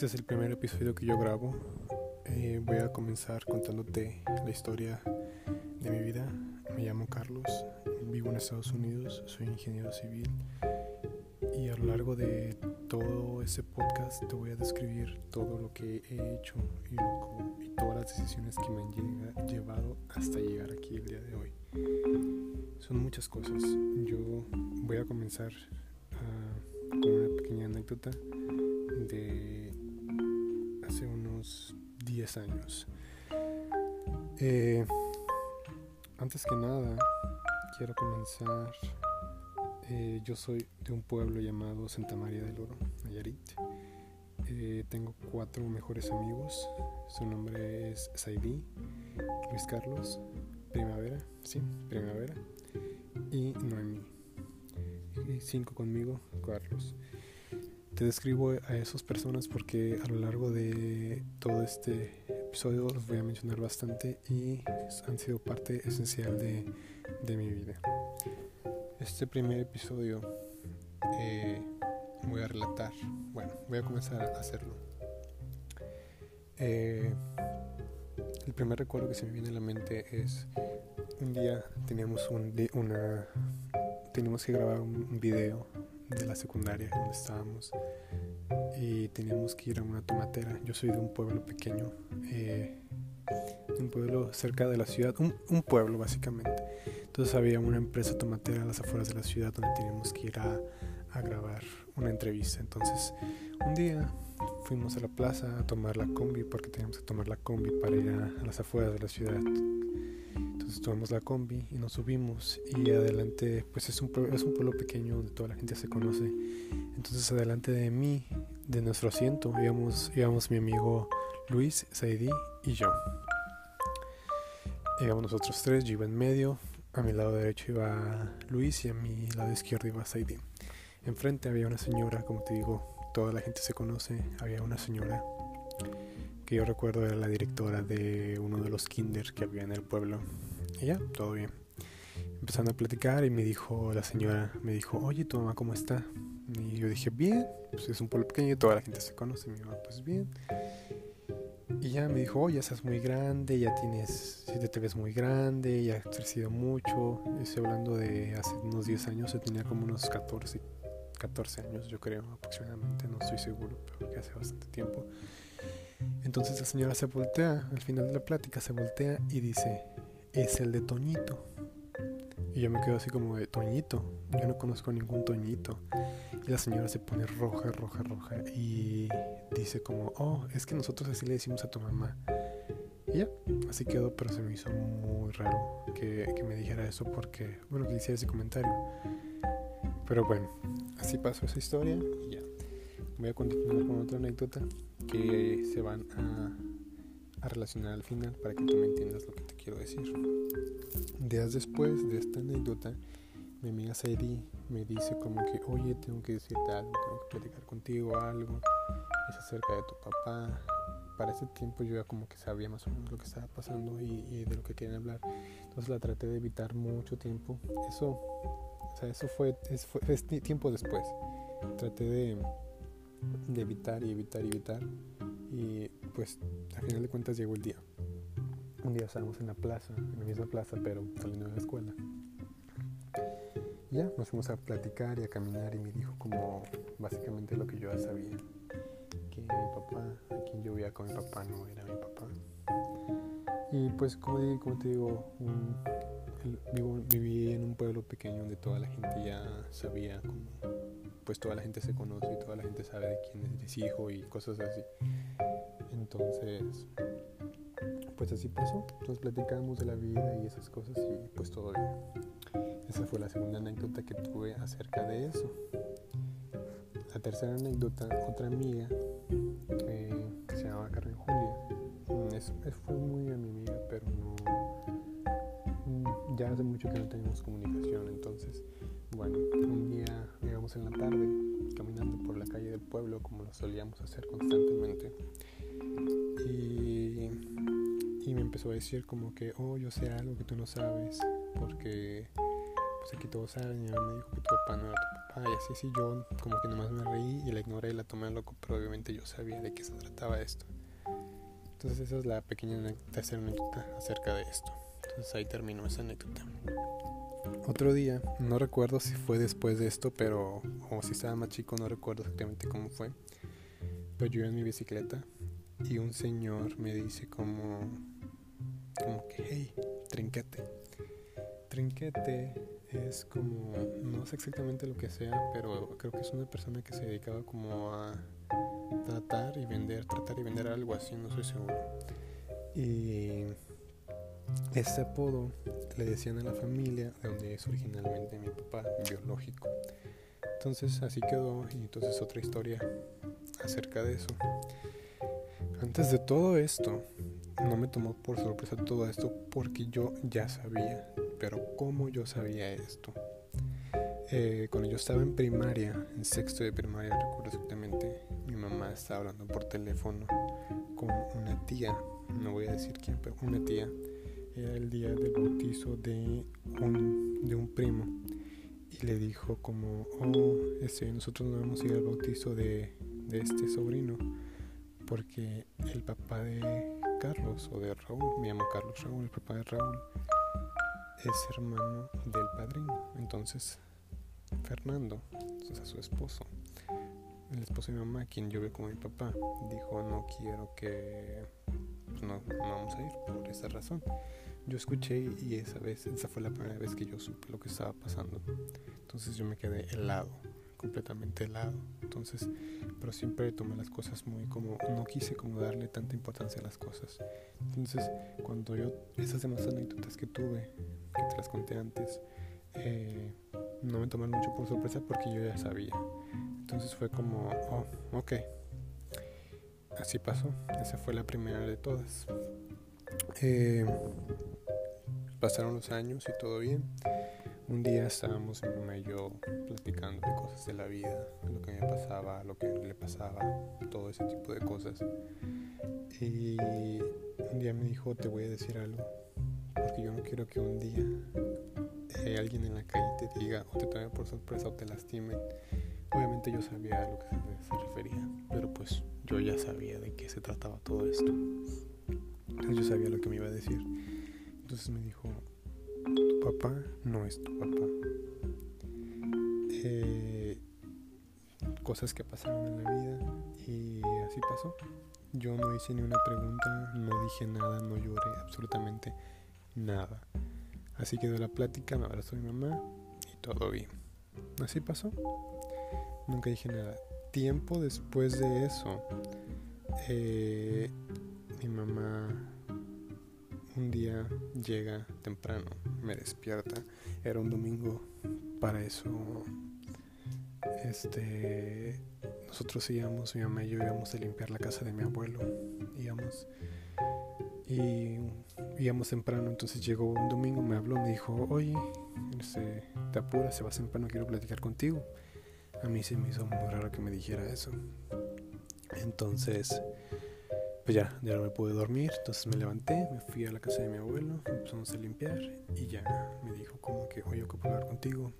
Este es el primer episodio que yo grabo. Eh, voy a comenzar contándote la historia de mi vida. Me llamo Carlos, vivo en Estados Unidos, soy ingeniero civil y a lo largo de todo ese podcast te voy a describir todo lo que he hecho y, todas las decisiones que me han llevado hasta llegar aquí el día de hoy. Son muchas cosas. Yo voy a comenzar uh, con una pequeña anécdota de hace unos 10 años. Eh, antes que nada, quiero comenzar. Eh, yo soy de un pueblo llamado Santa María del Oro, Nayarit. Eh, tengo cuatro mejores amigos. Su nombre es Saidi, Luis Carlos, Primavera, sí, Primavera, y Noemí. Cinco conmigo, Carlos. Te describo a esas personas porque a lo largo de todo este episodio los voy a mencionar bastante y han sido parte esencial de, mi vida. Este primer episodio eh, voy a relatar, bueno, voy a comenzar a hacerlo. Eh, el primer recuerdo que se me viene a la mente es un día teníamos un, una teníamos que grabar un video de la secundaria donde estábamos y teníamos que ir a una tomatera. Yo soy de un pueblo pequeño, eh, un pueblo cerca de la ciudad, un, pueblo básicamente. Entonces había una empresa tomatera a las afueras de la ciudad donde teníamos que ir a, grabar una entrevista. Entonces un día fuimos a la plaza a tomar la combi porque teníamos que tomar la combi para ir a las afueras de la ciudad entonces tomamos la combi y nos subimos y adelante, pues es un, es un pueblo pequeño donde toda la gente se conoce. Entonces adelante de mí, de nuestro asiento, íbamos, íbamos mi amigo Luis, Saidi y yo. Íbamos nosotros tres, yo iba en medio, a mi lado derecho iba Luis y a mi lado izquierdo iba Saidi. Enfrente había una señora, como te digo, toda la gente se conoce, había una señora que yo recuerdo era la directora de uno de los kinder que había en el pueblo y ya, todo bien. Empezando a platicar y me dijo la señora, me dijo, oye, ¿tu mamá cómo está? Y yo dije, bien, pues es un pueblo pequeño toda la gente se conoce. Mi mamá, pues bien. Y ya me dijo, oye, estás muy grande, ya tienes, si te ves muy grande, ya has crecido mucho. Estoy hablando de hace unos 10 años, yo tenía como unos 14, 14 años, yo creo, aproximadamente, no estoy seguro, pero que hace bastante tiempo. Entonces la señora se voltea, al final de la plática se voltea y dice, es el de Toñito. Y yo me quedo así como de Toñito. Yo no conozco ningún Toñito. Y la señora se pone roja, roja, roja. Y dice como, oh, es que nosotros así le decimos a tu mamá. Y ya, así quedó, pero se me hizo muy raro que, que me dijera eso porque, bueno, que hiciera ese comentario. Pero bueno, así pasó esa historia y ya. Voy a continuar con otra anécdota que se van a a relacionar al final para que tú me entiendas lo que quiero decir. Días después de esta anécdota, mi amiga Saidi me dice como que, oye, tengo que decirte algo, tengo que platicar contigo algo, es acerca de tu papá. Para ese tiempo yo ya como que sabía más o menos lo que estaba pasando y, de lo que querían hablar. Entonces la traté de evitar mucho tiempo. Eso, o sea, eso fue, es, fue tiempo después. Traté de, de evitar y evitar y evitar. Y pues al final de cuentas llegó el día. Un día estábamos en la plaza, en la misma plaza, pero saliendo de la escuela. Ya nos fuimos a platicar y a caminar y me dijo como básicamente lo que yo ya sabía. Que mi papá, a quien yo veía con mi papá, no era mi papá. Y pues como, como te digo, vivo, viví en un pueblo pequeño donde toda la gente ya sabía como pues toda la gente se conoce y toda la gente sabe de quién es hijo y cosas así. Entonces, pues así pasó. Entonces platicamos de la vida y esas cosas y pues todo bien. Esa fue la segunda anécdota que tuve acerca de eso. La tercera anécdota, otra amiga eh, que se llamaba Carmen Julia. Mm, es, fue muy amiga, pero no. Mm, ya hace mucho que no tenemos comunicación, entonces, bueno, un día llegamos en la tarde caminando por la calle del pueblo como lo solíamos hacer constantemente y, empezó a decir como que, oh, yo sé algo que tú no sabes, porque pues aquí todos saben, mi mamá me dijo que tu papá no era tu papá, y así, así, yo como que nomás me reí y la ignoré y la tomé loco, pero obviamente yo sabía de qué se trataba esto. Entonces esa es la pequeña anécdota acerca de esto. Entonces ahí terminó esa anécdota. Otro día, no recuerdo si fue después de esto, pero o si estaba más chico, no recuerdo exactamente cómo fue. Pero yo iba en mi bicicleta y un señor me dice como, como que, hey, trinquete. Trinquete es como, no sé exactamente lo que sea, pero creo que es una persona que se dedicaba como a tratar y vender, tratar y vender algo así, no estoy seguro. Y este apodo le decían a la familia de donde es originalmente mi papá biológico. Entonces así quedó y entonces otra historia acerca de eso. Antes de todo esto, no me tomó por sorpresa todo esto porque yo ya sabía, pero ¿cómo yo sabía esto? Eh, cuando yo estaba en primaria, en sexto de primaria, recuerdo exactamente, mi mamá estaba hablando por teléfono con una tía, no voy a decir quién, pero una tía. Era el día del bautizo de un, de un primo y le dijo como, oh, este, nosotros no vamos a ir al bautizo de, de este sobrino porque el papá de Carlos o de Raúl, me llamo Carlos Raúl, el papá de Raúl es hermano del padrino. Entonces Fernando, o sea, su esposo, el esposo de mi mamá, quien yo veo como mi papá, dijo, no quiero que, pues no, no vamos a ir por esa razón. Yo escuché y esa vez, esa fue la primera vez que yo supe lo que estaba pasando. Entonces yo me quedé helado, completamente helado. Entonces, pero siempre tomé las cosas muy como, no quise como darle tanta importancia a las cosas. Entonces, cuando yo, esas demás anécdotas que tuve, que te las conté antes, eh, no me tomaron mucho por sorpresa porque yo ya sabía. Entonces fue como, oh, ok. Así pasó. Esa fue la primera de todas. Eh, pasaron los años y todo bien. Un día estábamos mi mamá y yo platicando de cosas de la vida, lo que me pasaba, lo que le pasaba, todo ese tipo de cosas. Y un día me dijo, te voy a decir algo, porque yo no quiero que un día eh, alguien en la calle te diga o te tome por sorpresa o te lastime. Obviamente yo sabía a lo que se, refería, pero pues yo ya sabía de qué se trataba todo esto. Entonces yo sabía lo que me iba a decir. Entonces me dijo, tu papá no es tu papá. Eh, cosas que pasaron en la vida y así pasó. Yo no hice ni una pregunta, no dije nada, no lloré absolutamente nada. Así quedó la plática, me abrazó mi mamá y todo bien. Así pasó. Nunca dije nada. Tiempo después de eso, eh, mi mamá llega temprano, me despierta. Era un domingo. Para eso, este, nosotros íbamos, mi mamá y yo íbamos a limpiar la casa de mi abuelo. Íbamos y íbamos temprano, entonces llegó un domingo, me habló, me dijo, oye, este, te apuras, se va temprano, quiero platicar contigo. A mí se me hizo muy raro que me dijera eso. Entonces, pues ya, ya no me pude dormir, entonces me levanté, me fui a la casa de mi abuelo, empezamos a limpiar y ya me dijo como que, oye, puedo hablar contigo.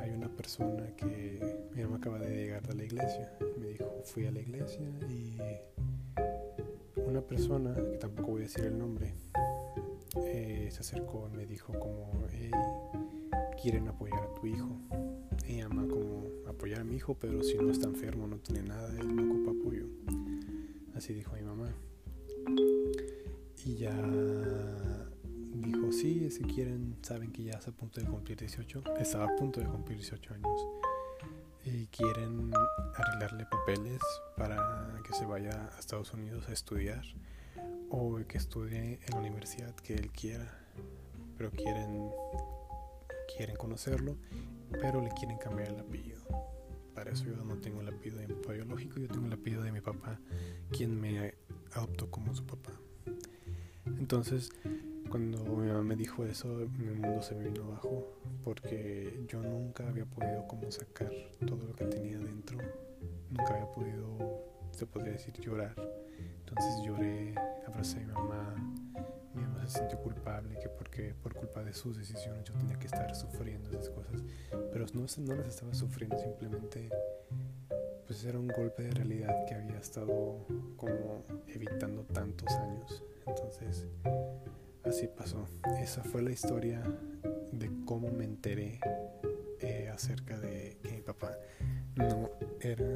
Hay una persona que mi mamá acaba de llegar de la iglesia. Me dijo, fui a la iglesia y una persona, que tampoco voy a decir el nombre, eh, se acercó y me dijo como, quieren apoyar a tu hijo. Ella ama como apoyar a mi hijo, pero si no está enfermo, no tiene nada, él no ocupa apoyo. Así dijo mi mamá. Y ya dijo, sí, si quieren, saben que ya está a punto de cumplir 18, estaba a punto de cumplir 18 años y quieren arreglarle papeles para que se vaya a Estados Unidos a estudiar o que estudie en la universidad que él quiera, pero quieren quieren conocerlo, pero le quieren cambiar el apellido. Eso yo no tengo el apellido de mi papá biológico, yo tengo el apellido de mi papá, quien me adoptó como su papá. Entonces, cuando mi mamá me dijo eso, mi mundo se me vino abajo porque yo nunca había podido como sacar todo lo que tenía dentro. Nunca había podido, se podría decir, llorar. Entonces lloré, abracé a mi mamá, mi mamá se sintió culpable, que porque por culpa de sus decisiones yo tenía que estar sufriendo esas cosas, pero no, no las estaba sufriendo, simplemente pues era un golpe de realidad que había estado como evitando tantos años. Entonces, así pasó. Esa fue la historia de cómo me enteré eh, acerca de que mi papá no era